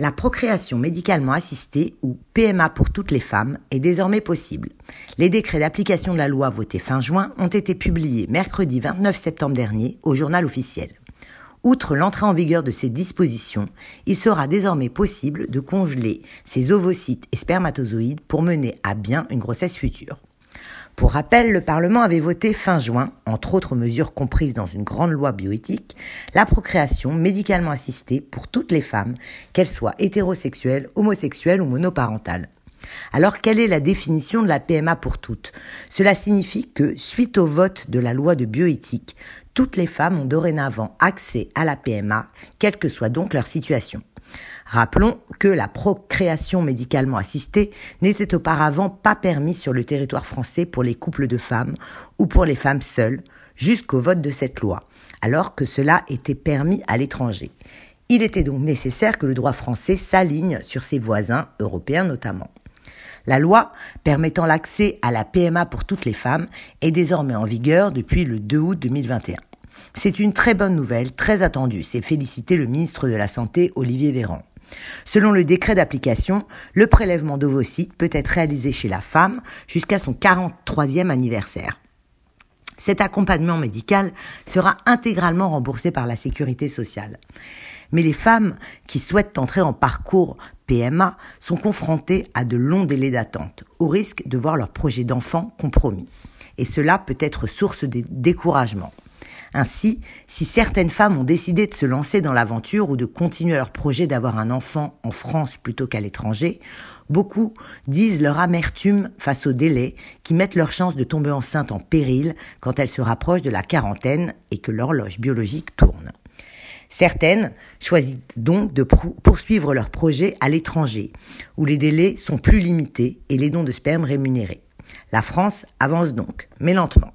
La procréation médicalement assistée, ou PMA pour toutes les femmes, est désormais possible. Les décrets d'application de la loi votés fin juin ont été publiés mercredi 29 septembre dernier au journal officiel. Outre l'entrée en vigueur de ces dispositions, il sera désormais possible de congeler ces ovocytes et spermatozoïdes pour mener à bien une grossesse future. Pour rappel, le Parlement avait voté fin juin, entre autres mesures comprises dans une grande loi bioéthique, la procréation médicalement assistée pour toutes les femmes, qu'elles soient hétérosexuelles, homosexuelles ou monoparentales. Alors quelle est la définition de la PMA pour toutes? Cela signifie que, suite au vote de la loi de bioéthique, toutes les femmes ont dorénavant accès à la PMA, quelle que soit donc leur situation. Rappelons que la procréation médicalement assistée n'était auparavant pas permise sur le territoire français pour les couples de femmes ou pour les femmes seules jusqu'au vote de cette loi, alors que cela était permis à l'étranger. Il était donc nécessaire que le droit français s'aligne sur ses voisins européens notamment. La loi permettant l'accès à la PMA pour toutes les femmes est désormais en vigueur depuis le 2 août 2021. C'est une très bonne nouvelle, très attendue, c'est féliciter le ministre de la Santé, Olivier Véran. Selon le décret d'application, le prélèvement d'ovocytes peut être réalisé chez la femme jusqu'à son 43e anniversaire. Cet accompagnement médical sera intégralement remboursé par la sécurité sociale. Mais les femmes qui souhaitent entrer en parcours PMA sont confrontées à de longs délais d'attente, au risque de voir leur projet d'enfant compromis. Et cela peut être source de découragement. Ainsi, si certaines femmes ont décidé de se lancer dans l'aventure ou de continuer leur projet d'avoir un enfant en France plutôt qu'à l'étranger, beaucoup disent leur amertume face aux délais qui mettent leur chance de tomber enceinte en péril quand elles se rapprochent de la quarantaine et que l'horloge biologique tourne. Certaines choisissent donc de poursuivre leur projet à l'étranger, où les délais sont plus limités et les dons de sperme rémunérés. La France avance donc, mais lentement.